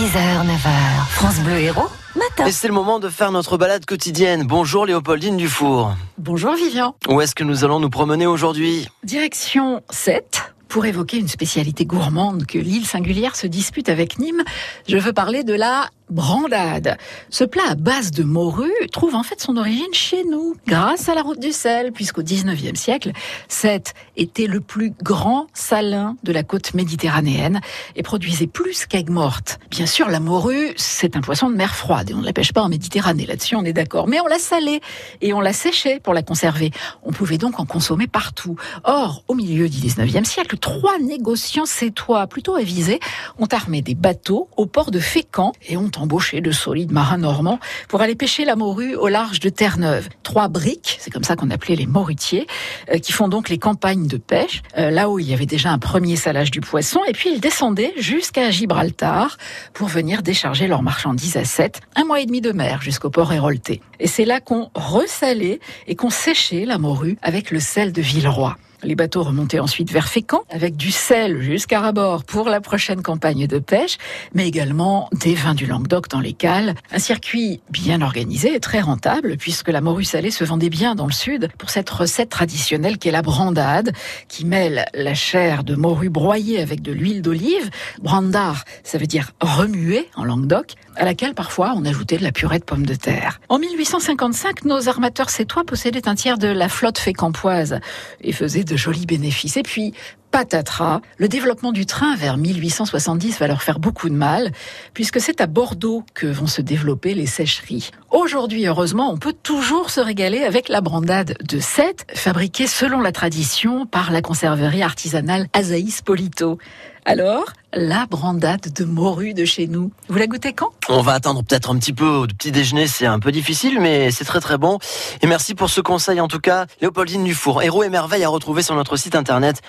6h, 9h, France Bleu Héros, matin. Et c'est le moment de faire notre balade quotidienne. Bonjour Léopoldine Dufour. Bonjour Vivian. Où est-ce que nous allons nous promener aujourd'hui? Direction 7 pour évoquer une spécialité gourmande que l'île singulière se dispute avec Nîmes. Je veux parler de la brandade. Ce plat à base de morue trouve en fait son origine chez nous, grâce à la route du sel, puisqu'au 19e siècle, Sète était le plus grand salin de la côte méditerranéenne et produisait plus qu'aigues mortes. Bien sûr, la morue, c'est un poisson de mer froide et on ne la pêche pas en Méditerranée, là-dessus on est d'accord. Mais on l'a salée et on l'a séchée pour la conserver. On pouvait donc en consommer partout. Or, au milieu du 19e siècle, trois négociants sétois plutôt avisés ont armé des bateaux au port de Fécamp et ont embauché de solides marins normands pour aller pêcher la morue au large de Terre-Neuve. Trois briques, c'est comme ça qu'on appelait les morutiers, euh, qui font donc les campagnes de pêche, euh, là où il y avait déjà un premier salage du poisson, et puis ils descendaient jusqu'à Gibraltar pour venir décharger leurs marchandises à Sète, un mois et demi de mer jusqu'au port Hérolté. Et c'est là qu'on ressalait et qu'on séchait la morue avec le sel de Villeroy. Les bateaux remontaient ensuite vers Fécamp avec du sel jusqu'à rabord pour la prochaine campagne de pêche, mais également des vins du Languedoc dans les cales. Un circuit bien organisé et très rentable puisque la morue salée se vendait bien dans le sud pour cette recette traditionnelle qu'est la brandade qui mêle la chair de morue broyée avec de l'huile d'olive. Brandar, ça veut dire remuer en Languedoc, à laquelle parfois on ajoutait de la purée de pommes de terre. En 1855, nos armateurs sétois possédaient un tiers de la flotte fécampoise et faisaient de jolis bénéfices. Et puis, patatras, le développement du train vers 1870 va leur faire beaucoup de mal, puisque c'est à Bordeaux que vont se développer les sécheries. Aujourd'hui, heureusement, on peut toujours se régaler avec la brandade de Sète, fabriquée selon la tradition par la conserverie artisanale Azaïs Polito. Alors, la brandade de morue de chez nous. Vous la goûtez quand? On va attendre peut-être un petit peu au petit déjeuner, c'est un peu difficile, mais c'est très très bon. Et merci pour ce conseil en tout cas, Léopoldine Dufour. Héros et merveilles à retrouver sur notre site internet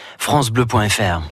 francebleu.fr.